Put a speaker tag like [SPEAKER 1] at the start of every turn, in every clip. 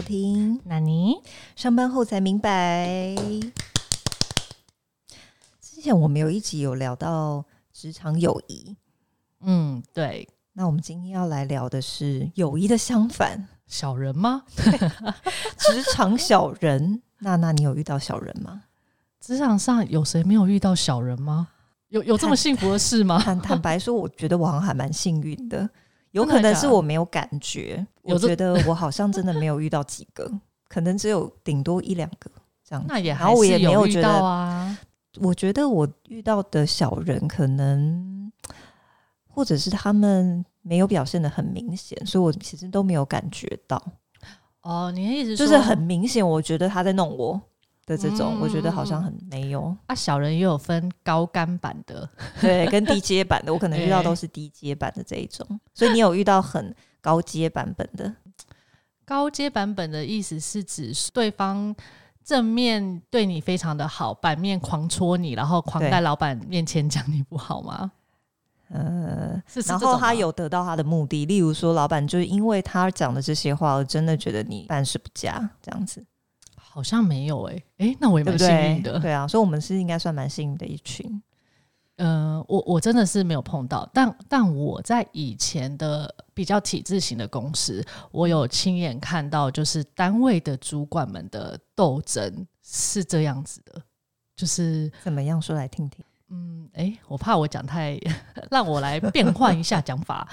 [SPEAKER 1] 收听。
[SPEAKER 2] 那你
[SPEAKER 1] 上班后才明白，之前我们有一集有聊到职场友谊，
[SPEAKER 2] 嗯，对，
[SPEAKER 1] 那我们今天要来聊的是友谊的相反，
[SPEAKER 2] 小人吗？
[SPEAKER 1] 职场小人。娜娜，你有遇到小人吗？
[SPEAKER 2] 职场上有谁没有遇到小人吗？有有这么幸福的事吗？
[SPEAKER 1] 坦坦白说，我觉得我好像还蛮幸运的，有可能是我没有感觉。我觉得我好像真的没有遇到几个，可能只有顶多一两个这样。
[SPEAKER 2] 那也
[SPEAKER 1] 然后我也没
[SPEAKER 2] 有
[SPEAKER 1] 觉得
[SPEAKER 2] 啊。
[SPEAKER 1] 我觉得我遇到的小人，可能或者是他们没有表现的很明显，所以我其实都没有感觉到。
[SPEAKER 2] 哦，你的意思
[SPEAKER 1] 就是很明显，我觉得他在弄我的这种，我觉得好像很没有
[SPEAKER 2] 啊。小人也有分高干版的，
[SPEAKER 1] 对，跟低阶版的，我可能遇到都是低阶版的这一种。所以你有遇到很高阶版本的？
[SPEAKER 2] 高阶版本的意思是指对方正面对你非常的好，反面狂戳你，然后狂在老板面前讲你不好吗？
[SPEAKER 1] 呃，然后他有得到他的目的，例如说，老板就是因为他讲的这些话，我真的觉得你办事不佳，这样子，
[SPEAKER 2] 好像没有哎，哎，那我也蛮幸运的，
[SPEAKER 1] 对啊，所以我们是应该算蛮幸运的一群。
[SPEAKER 2] 嗯，我我真的是没有碰到，但但我在以前的比较体制型的公司，我有亲眼看到，就是单位的主管们的斗争是这样子的，就是
[SPEAKER 1] 怎么样说来听听。
[SPEAKER 2] 嗯，哎，我怕我讲太，让我来变换一下讲法。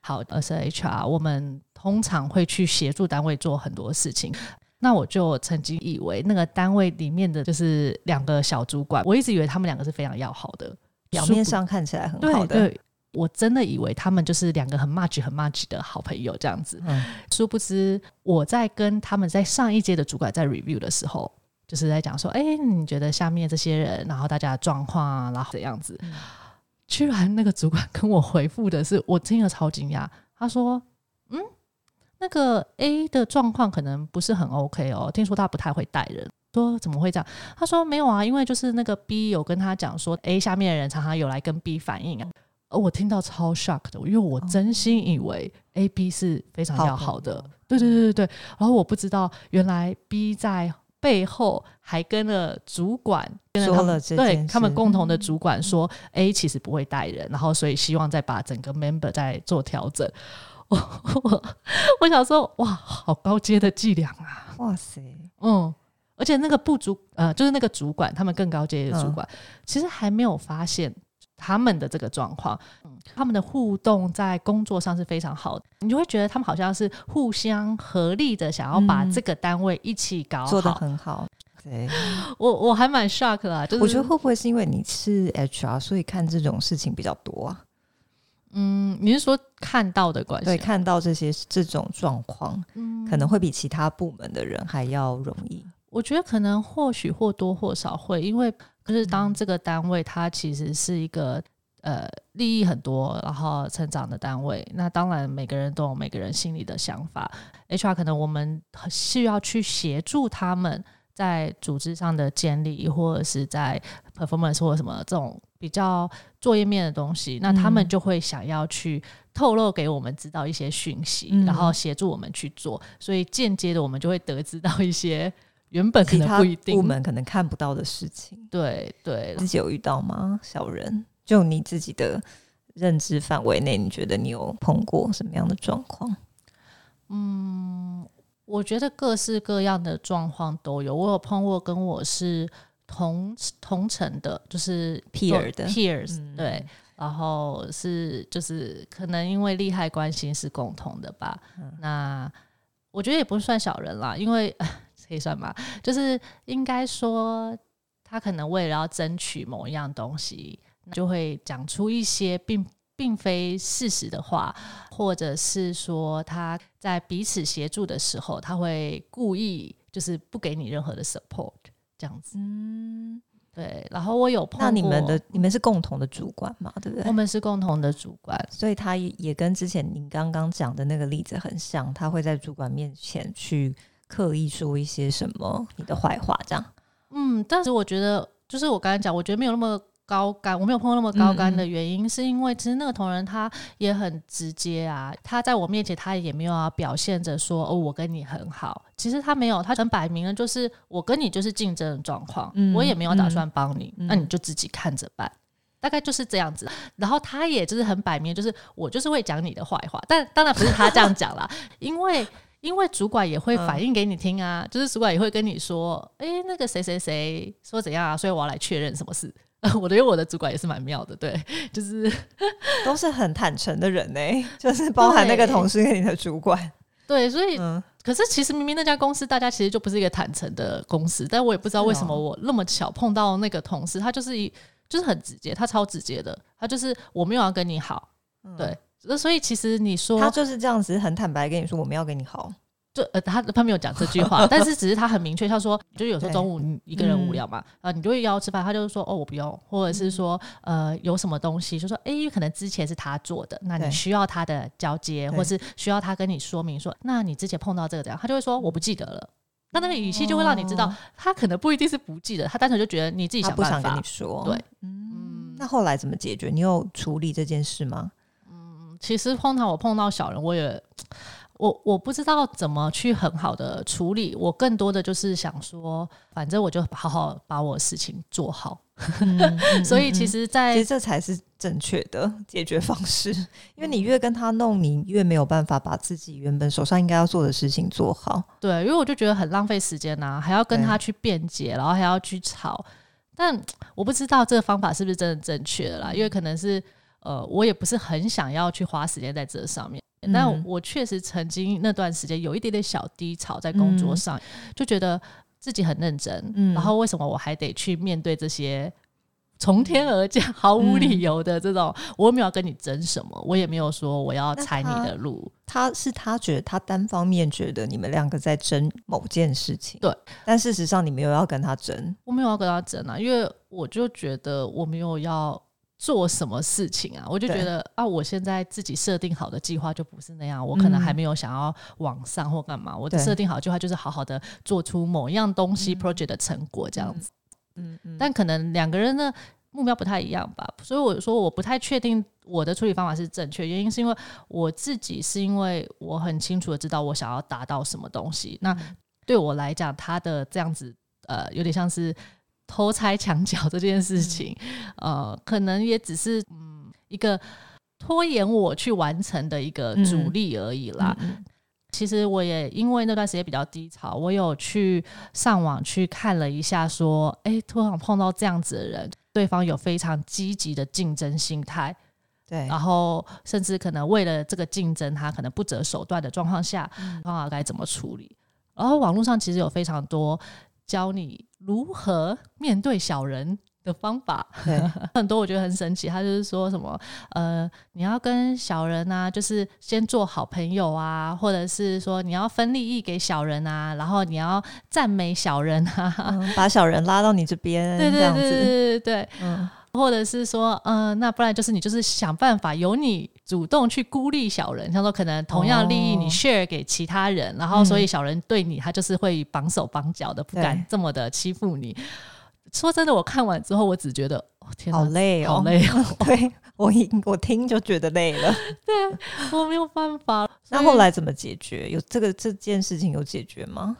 [SPEAKER 2] 好，呃，是 HR，我们通常会去协助单位做很多事情。那我就曾经以为那个单位里面的就是两个小主管，我一直以为他们两个是非常要好的，
[SPEAKER 1] 表面上看起来很好
[SPEAKER 2] 的。对，我真的以为他们就是两个很 much 很 much 的好朋友这样子。嗯，殊不知我在跟他们在上一届的主管在 review 的时候。就是在讲说，哎，你觉得下面这些人，然后大家的状况啊，然后怎样子？居然那个主管跟我回复的是，我真的超惊讶。他说，嗯，那个 A 的状况可能不是很 OK 哦，听说他不太会带人。说怎么会这样？他说没有啊，因为就是那个 B 有跟他讲说，A 下面的人常常有来跟 B 反映啊。而我听到超 shock 的，因为我真心以为 A、B 是非常要好的。对对对对对。然后我不知道原来 B 在。背后还跟了主管
[SPEAKER 1] 跟了他们
[SPEAKER 2] 对他们共同的主管说，A 其实不会带人，然后所以希望再把整个 member 再做调整。我 我我想说，哇，好高阶的伎俩啊！哇塞，嗯，而且那个部主呃，就是那个主管，他们更高阶的主管，其实还没有发现。他们的这个状况，他们的互动在工作上是非常好的，你就会觉得他们好像是互相合力的，想要把这个单位一起搞好，
[SPEAKER 1] 做的很好。对，
[SPEAKER 2] 我我还蛮 shock 啦，就是
[SPEAKER 1] 我觉得会不会是因为你是 HR，所以看这种事情比较多啊？
[SPEAKER 2] 嗯，你是说看到的关系？
[SPEAKER 1] 对，看到这些这种状况，嗯，可能会比其他部门的人还要容易。
[SPEAKER 2] 我觉得可能或许或多或少会，因为。可是，当这个单位它其实是一个呃利益很多，然后成长的单位，那当然每个人都有每个人心里的想法。HR 可能我们需要去协助他们在组织上的建立，或者是在 performance 或者什么这种比较作业面的东西，那他们就会想要去透露给我们知道一些讯息，然后协助我们去做，所以间接的我们就会得知到一些。原本可能不一定，
[SPEAKER 1] 部门可能看不到的事情，
[SPEAKER 2] 对对，
[SPEAKER 1] 自己有遇到吗？小人，就你自己的认知范围内，你觉得你有碰过什么样的状况？
[SPEAKER 2] 嗯，我觉得各式各样的状况都有。我有碰过跟我是同同城的，就是
[SPEAKER 1] peer 的
[SPEAKER 2] peers，对，然后是就是可能因为利害关系是共同的吧。那我觉得也不算小人啦，因为。可以算吧？就是应该说，他可能为了要争取某一样东西，就会讲出一些并并非事实的话，或者是说他在彼此协助的时候，他会故意就是不给你任何的 support 这样子。嗯，对。然后我有碰，
[SPEAKER 1] 那你们的你们是共同的主管嘛？对不对？
[SPEAKER 2] 我们是共同的主管，
[SPEAKER 1] 所以他也跟之前您刚刚讲的那个例子很像，他会在主管面前去。刻意说一些什么你的坏话，这样，
[SPEAKER 2] 嗯，但是我觉得，就是我刚才讲，我觉得没有那么高干，我没有碰到那么高干的原因，是因为其实那个同仁他也很直接啊，他在我面前他也没有要表现着说哦我跟你很好，其实他没有，他很摆明了就是我跟你就是竞争的状况，我也没有打算帮你，那你就自己看着办。大概就是这样子，然后他也就是很摆明，就是我就是会讲你的坏话，但当然不是他这样讲啦，因为因为主管也会反映给你听啊，就是主管也会跟你说，哎，那个谁谁谁说怎样啊，所以我要来确认什么事。我觉得我的主管也是蛮妙的，对，就是
[SPEAKER 1] 都是很坦诚的人呢，就是包含那个同事跟你的主管，
[SPEAKER 2] 对，所以可是其实明明那家公司大家其实就不是一个坦诚的公司，但我也不知道为什么我那么巧碰到那个同事，他就是一。就是很直接，他超直接的，他就是我没有要跟你好，对，所以其实你说
[SPEAKER 1] 他就是这样子，很坦白跟你说我们要跟你好，
[SPEAKER 2] 就呃他他没有讲这句话，但是只是他很明确，他说就有时候中午你一个人无聊嘛，啊你就会邀吃饭，他就是说哦我不用，或者是说呃有什么东西就说哎可能之前是他做的，那你需要他的交接，或是需要他跟你说明说，那你之前碰到这个怎样，他就会说我不记得了。那那个语气就会让你知道，他可能不一定是不记得，他单纯就觉得你自己想
[SPEAKER 1] 不想跟你说。
[SPEAKER 2] 对，
[SPEAKER 1] 嗯，那后来怎么解决？你有处理这件事吗？
[SPEAKER 2] 嗯，其实碰到我碰到小人，我也。我我不知道怎么去很好的处理，我更多的就是想说，反正我就好好把我事情做好。所以其实，在
[SPEAKER 1] 其实这才是正确的解决方式，因为你越跟他弄，你越没有办法把自己原本手上应该要做的事情做好。
[SPEAKER 2] 对，因为我就觉得很浪费时间呐，还要跟他去辩解，然后还要去吵。但我不知道这个方法是不是真的正确的啦，因为可能是呃，我也不是很想要去花时间在这上面。但我确实曾经那段时间有一点点小低潮在工作上，就觉得自己很认真，然后为什么我还得去面对这些从天而降、毫无理由的这种？我没有跟你争什么，我也没有说我要踩你的路。
[SPEAKER 1] 他是他觉得他单方面觉得你们两个在争某件事情，
[SPEAKER 2] 对。
[SPEAKER 1] 但事实上你没有要跟他争，
[SPEAKER 2] 我没有要跟他争啊，因为我就觉得我没有要。做什么事情啊？我就觉得啊，我现在自己设定好的计划就不是那样，我可能还没有想要往上或干嘛。我的设定好计划就是好好的做出某一样东西 project 的成果这样子。嗯嗯。但可能两个人的目标不太一样吧，所以我说我不太确定我的处理方法是正确。原因是因为我自己是因为我很清楚的知道我想要达到什么东西。那对我来讲，他的这样子呃，有点像是。偷拆墙角这件事情，呃，可能也只是嗯一个拖延我去完成的一个阻力而已啦。其实我也因为那段时间比较低潮，我有去上网去看了一下，说，哎，突然碰到这样子的人，对方有非常积极的竞争心态，
[SPEAKER 1] 对，
[SPEAKER 2] 然后甚至可能为了这个竞争，他可能不择手段的状况下，方法该怎么处理？然后网络上其实有非常多。教你如何面对小人的方法，很多我觉得很神奇。他就是说什么，呃，你要跟小人啊，就是先做好朋友啊，或者是说你要分利益给小人啊，然后你要赞美小人啊，
[SPEAKER 1] 把小人拉到你这边，
[SPEAKER 2] 对对对对对对，嗯。或者是说，嗯，那不然就是你就是想办法由你主动去孤立小人，像说可能同样利益你 share 给其他人，然后所以小人对你他就是会绑手绑脚的，不敢这么的欺负你。说真的，我看完之后，我只觉得，哦天，
[SPEAKER 1] 好累
[SPEAKER 2] 哦，好累哦。
[SPEAKER 1] 对我一我听就觉得累了，
[SPEAKER 2] 对我没有办法。
[SPEAKER 1] 那后来怎么解决？有这个这件事情有解决吗？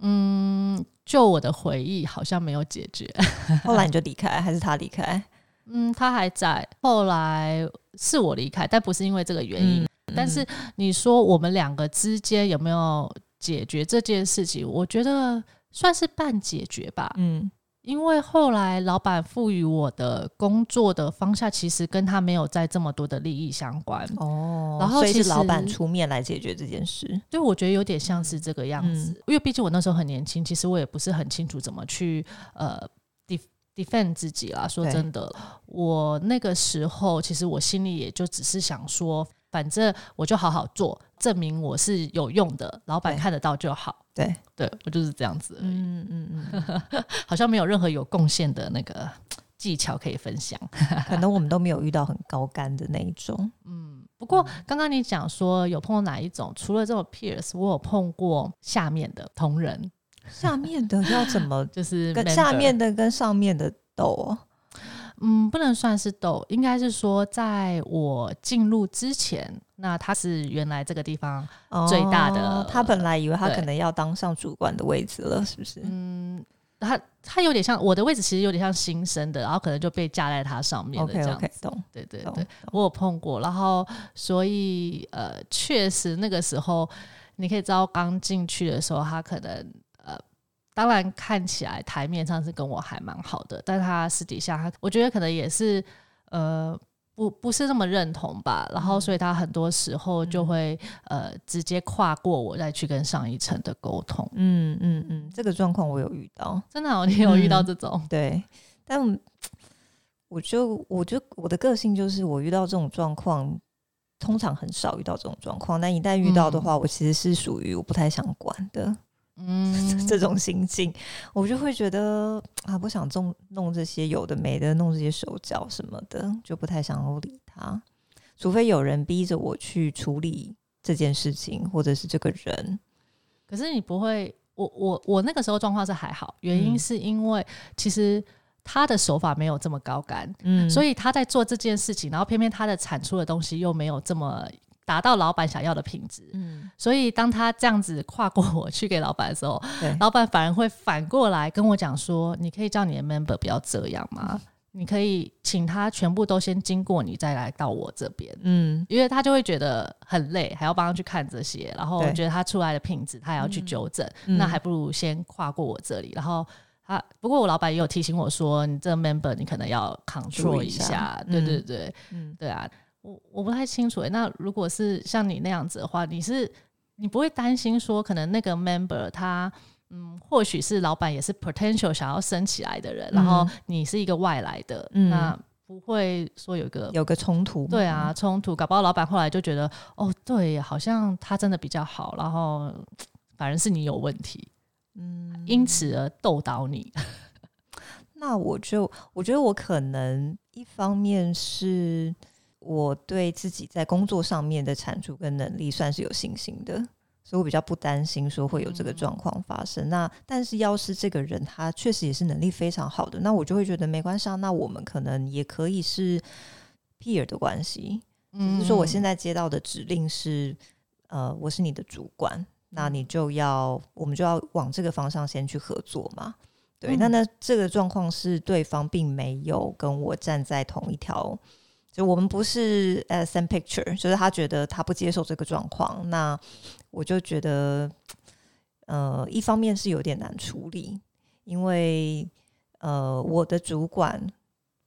[SPEAKER 2] 嗯。就我的回忆，好像没有解决。
[SPEAKER 1] 后来你就离开，还是他离开？
[SPEAKER 2] 嗯，他还在。后来是我离开，但不是因为这个原因。但是你说我们两个之间有没有解决这件事情？我觉得算是半解决吧。嗯。因为后来老板赋予我的工作的方向，其实跟他没有在这么多的利益相关
[SPEAKER 1] 哦。然后其实老板出面来解决这件事，
[SPEAKER 2] 对，我觉得有点像是这个样子。因为毕竟我那时候很年轻，其实我也不是很清楚怎么去呃 defend 自己啦。说真的，我那个时候其实我心里也就只是想说，反正我就好好做，证明我是有用的，老板看得到就好。
[SPEAKER 1] 对，
[SPEAKER 2] 对我就是这样子。嗯嗯嗯，好像没有任何有贡献的那个技巧可以分享。
[SPEAKER 1] 可能我们都没有遇到很高干的那一种。
[SPEAKER 2] 嗯，不过刚刚你讲说有碰到哪一种？除了这种 peers，我有碰过下面的同仁。
[SPEAKER 1] 下面的要怎么？
[SPEAKER 2] 就是
[SPEAKER 1] 跟下面的跟上面的斗。
[SPEAKER 2] 嗯，不能算是斗，应该是说，在我进入之前，那他是原来这个地方最大的。
[SPEAKER 1] 他本来以为他可能要当上主管的位置了，是不是？嗯，
[SPEAKER 2] 他他有点像我的位置，其实有点像新生的，然后可能就被架在他上面的这样子。对对对，我有碰过，然后所以呃，确实那个时候你可以知道，刚进去的时候，他可能。当然看起来台面上是跟我还蛮好的，但他私底下他，我觉得可能也是呃不不是那么认同吧。然后所以他很多时候就会呃直接跨过我再去跟上一层的沟通。
[SPEAKER 1] 嗯嗯嗯，这个状况我有遇到，
[SPEAKER 2] 真的，你有遇到这种？
[SPEAKER 1] 对，但我就我觉得我的个性就是我遇到这种状况，通常很少遇到这种状况。但一旦遇到的话，我其实是属于我不太想管的。嗯，这种心境，我就会觉得啊，不想弄弄这些有的没的，弄这些手脚什么的，就不太想要理他。除非有人逼着我去处理这件事情，或者是这个人。
[SPEAKER 2] 可是你不会，我我我那个时候状况是还好，原因是因为其实他的手法没有这么高干，嗯，所以他在做这件事情，然后偏偏他的产出的东西又没有这么。达到老板想要的品质，嗯，所以当他这样子跨过我去给老板的时候，老板反而会反过来跟我讲说：“你可以叫你的 member 不要这样吗？你可以请他全部都先经过你再来到我这边，嗯，因为他就会觉得很累，还要帮他去看这些，然后觉得他出来的品质他也要去纠正，那还不如先跨过我这里。然后他不过我老板也有提醒我说：你这个 member 你可能要 control 一下，对对对，嗯，对啊。”我我不太清楚诶，那如果是像你那样子的话，你是你不会担心说，可能那个 member 他嗯，或许是老板也是 potential 想要升起来的人，然后你是一个外来的，那不会说有个
[SPEAKER 1] 有个冲突？
[SPEAKER 2] 对啊，冲突，搞不好老板后来就觉得，哦，对，好像他真的比较好，然后反而是你有问题，嗯，因此而斗倒你。
[SPEAKER 1] 那我就我觉得我可能一方面是。我对自己在工作上面的产出跟能力算是有信心的，所以我比较不担心说会有这个状况发生。那但是要是这个人他确实也是能力非常好的，那我就会觉得没关系。啊。那我们可能也可以是 peer 的关系，就是说我现在接到的指令是，呃，我是你的主管，那你就要我们就要往这个方向先去合作嘛。对，那那这个状况是对方并没有跟我站在同一条。就我们不是呃 same picture，就是他觉得他不接受这个状况，那我就觉得，呃，一方面是有点难处理，因为呃，我的主管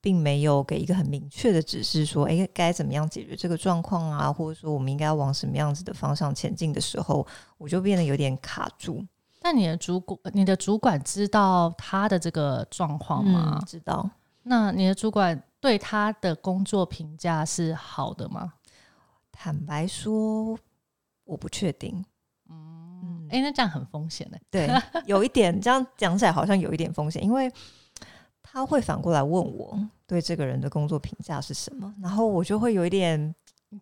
[SPEAKER 1] 并没有给一个很明确的指示，说，哎，该怎么样解决这个状况啊，或者说我们应该往什么样子的方向前进的时候，我就变得有点卡住。
[SPEAKER 2] 那你的主管，你的主管知道他的这个状况吗？
[SPEAKER 1] 知道。
[SPEAKER 2] 那你的主管？对他的工作评价是好的吗？
[SPEAKER 1] 坦白说，我不确定。嗯，
[SPEAKER 2] 哎，那这样很风险呢。
[SPEAKER 1] 对，有一点这样讲起来好像有一点风险，因为他会反过来问我对这个人的工作评价是什么，然后我就会有一点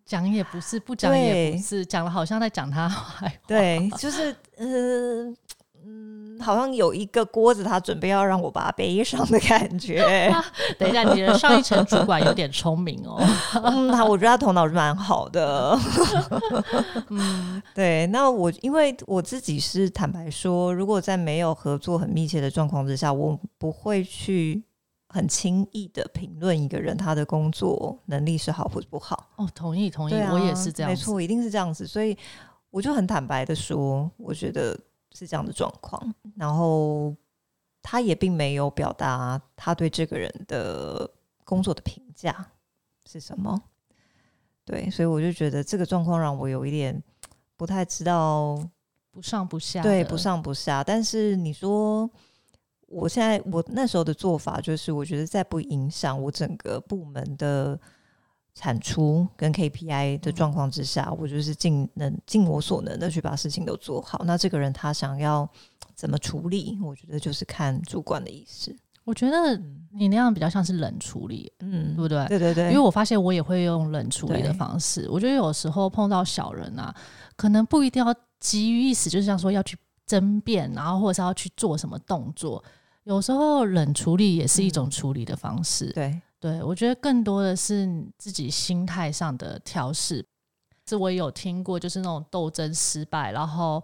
[SPEAKER 2] 讲也不是，不讲也不是，讲了好像在讲他坏话。
[SPEAKER 1] 对，就是嗯。嗯，好像有一个锅子，他准备要让我把它背上的感觉。
[SPEAKER 2] 等一下，你的上一层主管有点聪明哦。
[SPEAKER 1] 嗯，他我觉得他头脑是蛮好的。嗯，对。那我因为我自己是坦白说，如果在没有合作很密切的状况之下，我不会去很轻易的评论一个人他的工作能力是好或者不好。
[SPEAKER 2] 哦，同意同意，我也是这样，
[SPEAKER 1] 没错，一定是这样子。所以我就很坦白的说，我觉得。是这样的状况，然后他也并没有表达他对这个人的工作的评价是什么。对，所以我就觉得这个状况让我有一点不太知道
[SPEAKER 2] 不上不下，
[SPEAKER 1] 对，不上不下。但是你说我现在我那时候的做法就是，我觉得在不影响我整个部门的。产出跟 KPI 的状况之下，我就是尽能尽我所能的去把事情都做好。那这个人他想要怎么处理，我觉得就是看主管的意思。
[SPEAKER 2] 我觉得你那样比较像是冷处理，嗯，对不对？
[SPEAKER 1] 对对对。
[SPEAKER 2] 因为我发现我也会用冷处理的方式。我觉得有时候碰到小人啊，可能不一定要急于一时，就是像说要去争辩，然后或者是要去做什么动作。有时候冷处理也是一种处理的方式。
[SPEAKER 1] 对。
[SPEAKER 2] 对我觉得更多的是自己心态上的调试。这我也有听过，就是那种斗争失败，然后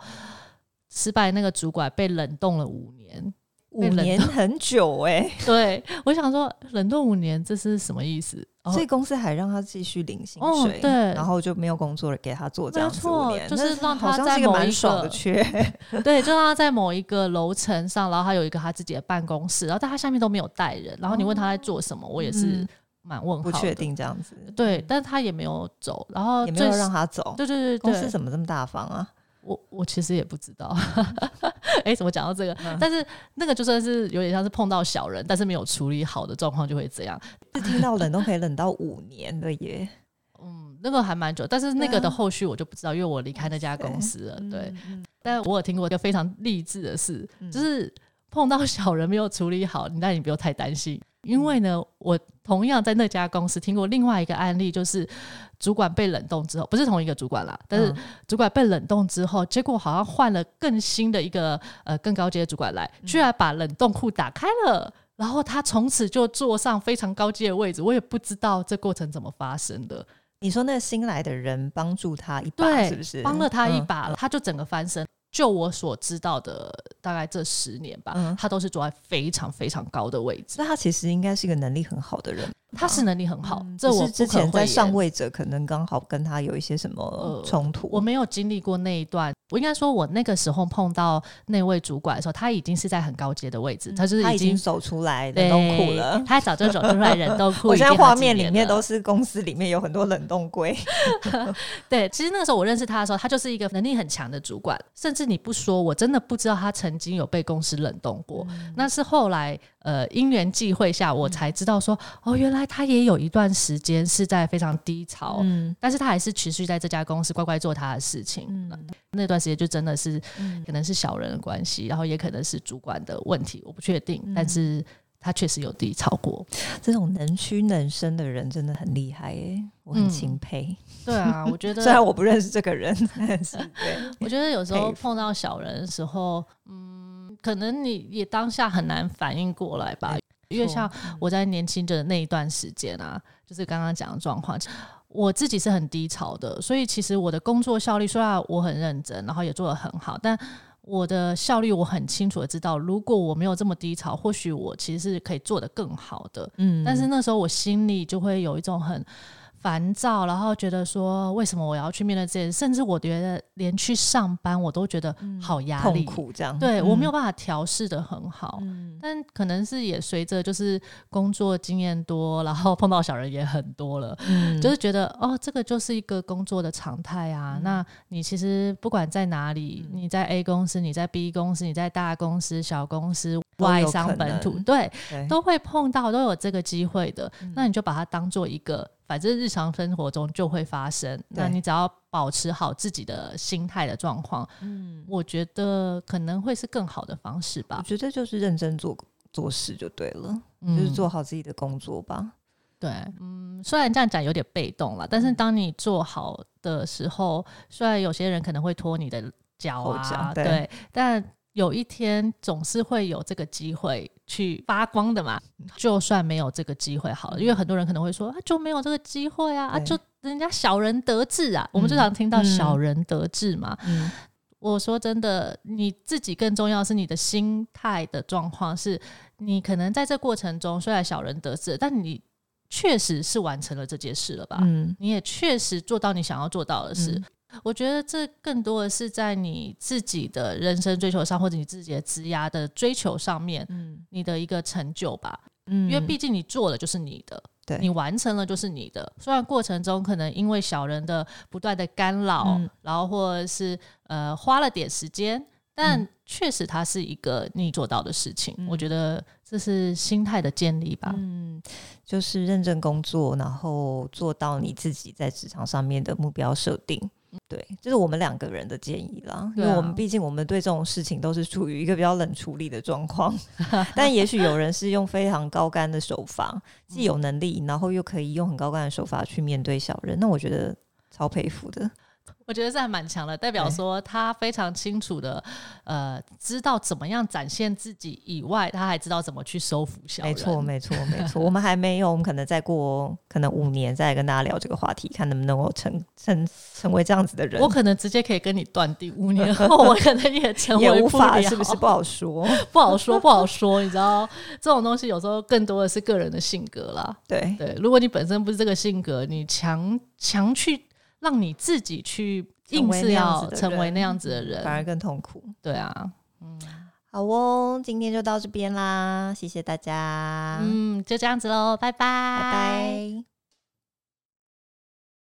[SPEAKER 2] 失败那个主管被冷冻了五年。
[SPEAKER 1] 五年很久哎，
[SPEAKER 2] 对我想说冷冻五年这是什么意思？
[SPEAKER 1] 所以公司还让他继续领薪水，
[SPEAKER 2] 对，
[SPEAKER 1] 然后就没有工作了，给他做这样子五年，
[SPEAKER 2] 就是让他在
[SPEAKER 1] 某
[SPEAKER 2] 一
[SPEAKER 1] 个缺，
[SPEAKER 2] 对，就让他在某一个楼层上，然后他有一个他自己的办公室，然后但他下面都没有带人，然后你问他在做什么，我也是蛮问号，
[SPEAKER 1] 不确定这样子，
[SPEAKER 2] 对，但是他也没有走，然后
[SPEAKER 1] 也没有让他走，
[SPEAKER 2] 对对对，
[SPEAKER 1] 公司怎么这么大方啊？
[SPEAKER 2] 我我其实也不知道，哎，怎么讲到这个？但是那个就算是有点像是碰到小人，但是没有处理好的状况就会这样。
[SPEAKER 1] 是听到冷都可以冷到五年的耶，
[SPEAKER 2] 嗯，那个还蛮久，但是那个的后续我就不知道，因为我离开那家公司了。对，但我有听过一个非常励志的事，就是碰到小人没有处理好，那你不用太担心。因为呢，我同样在那家公司听过另外一个案例，就是主管被冷冻之后，不是同一个主管啦，但是主管被冷冻之后，结果好像换了更新的一个呃更高阶的主管来，居然把冷冻库打开了，然后他从此就坐上非常高阶的位置，我也不知道这过程怎么发生的。
[SPEAKER 1] 你说那新来的人帮助他一把，是不是
[SPEAKER 2] 帮了他一把了，他就整个翻身。就我所知道的，大概这十年吧，他都是坐在非常非常高的位置。
[SPEAKER 1] 那他其实应该是一个能力很好的人。
[SPEAKER 2] 他是能力很好，这我
[SPEAKER 1] 之前在上位者可能刚好跟他有一些什么冲突。
[SPEAKER 2] 我没有经历过那一段，我应该说，我那个时候碰到那位主管的时候，他已经是在很高阶的位置，他就是
[SPEAKER 1] 已经走出来冷冻库了。
[SPEAKER 2] 他早就走出来冷冻库。
[SPEAKER 1] 我现在画面里面都是公司里面有很多冷冻柜。
[SPEAKER 2] 对，其实那个时候我认识他的时候，他就是一个能力很强的主管，甚至你不说，我真的不知道他曾经有被公司冷冻过。那是后来。呃，因缘际会下，我才知道说，哦，原来他也有一段时间是在非常低潮，嗯，但是他还是持续在这家公司乖乖做他的事情。嗯，那段时间就真的是，可能是小人的关系，然后也可能是主管的问题，我不确定，但是他确实有低潮过。
[SPEAKER 1] 这种能屈能伸的人真的很厉害耶，我很钦佩。
[SPEAKER 2] 对啊，我觉得
[SPEAKER 1] 虽然我不认识这个人，但是对，
[SPEAKER 2] 我觉得有时候碰到小人的时候，嗯。可能你也当下很难反应过来吧，因为像我在年轻的那一段时间啊，就是刚刚讲的状况，我自己是很低潮的，所以其实我的工作效率虽然我很认真，然后也做得很好，但我的效率我很清楚的知道，如果我没有这么低潮，或许我其实是可以做得更好的。嗯，但是那时候我心里就会有一种很。烦躁，然后觉得说为什么我要去面对这些，甚至我觉得连去上班我都觉得好压
[SPEAKER 1] 力、痛苦这样。
[SPEAKER 2] 对我没有办法调试的很好，但可能是也随着就是工作经验多，然后碰到小人也很多了，就是觉得哦，这个就是一个工作的常态啊。那你其实不管在哪里，你在 A 公司，你在 B 公司，你在大公司、小公司、外商本土，对，都会碰到，都有这个机会的。那你就把它当做一个。反正日常生活中就会发生，那你只要保持好自己的心态的状况，嗯，我觉得可能会是更好的方式吧。
[SPEAKER 1] 我觉得就是认真做做事就对了，就是做好自己的工作吧。
[SPEAKER 2] 对，嗯，虽然这样讲有点被动了，但是当你做好的时候，虽然有些人可能会拖你的脚啊，对，但。有一天总是会有这个机会去发光的嘛？就算没有这个机会好了，因为很多人可能会说啊，就没有这个机会啊，啊，就人家小人得志啊。我们最常听到小人得志嘛。我说真的，你自己更重要是你的心态的状况，是你可能在这过程中虽然小人得志，但你确实是完成了这件事了吧？嗯，你也确实做到你想要做到的事。我觉得这更多的是在你自己的人生追求上，或者你自己的职涯的追求上面，嗯，你的一个成就吧，嗯，因为毕竟你做了就是你的，
[SPEAKER 1] 对，
[SPEAKER 2] 你完成了就是你的。虽然过程中可能因为小人的不断的干扰，然后或者是呃花了点时间，但确实它是一个你做到的事情。我觉得这是心态的建立吧，
[SPEAKER 1] 嗯，就是认真工作，然后做到你自己在职场上面的目标设定。对，这是我们两个人的建议啦，因为我们毕竟我们对这种事情都是处于一个比较冷处理的状况，但也许有人是用非常高干的手法，既有能力，然后又可以用很高干的手法去面对小人，那我觉得超佩服的。
[SPEAKER 2] 我我觉得是还蛮强的，代表说他非常清楚的，呃，知道怎么样展现自己以外，他还知道怎么去收服小人。
[SPEAKER 1] 没错，没错，没错。我们还没有，我们可能再过可能五年再跟大家聊这个话题，看能不能够成成成为这样子的人。
[SPEAKER 2] 我可能直接可以跟你断定，五年后我可能也成为
[SPEAKER 1] 无法，是不是不好说？
[SPEAKER 2] 不好说，不好说。你知道，这种东西有时候更多的是个人的性格啦。
[SPEAKER 1] 对
[SPEAKER 2] 对，如果你本身不是这个性格，你强强去。让你自己去硬是要成为那样子的人，
[SPEAKER 1] 反而更痛苦。
[SPEAKER 2] 对啊，
[SPEAKER 1] 嗯，好哦，今天就到这边啦，谢谢大家。
[SPEAKER 2] 嗯，就这样子喽，拜拜，
[SPEAKER 1] 拜拜。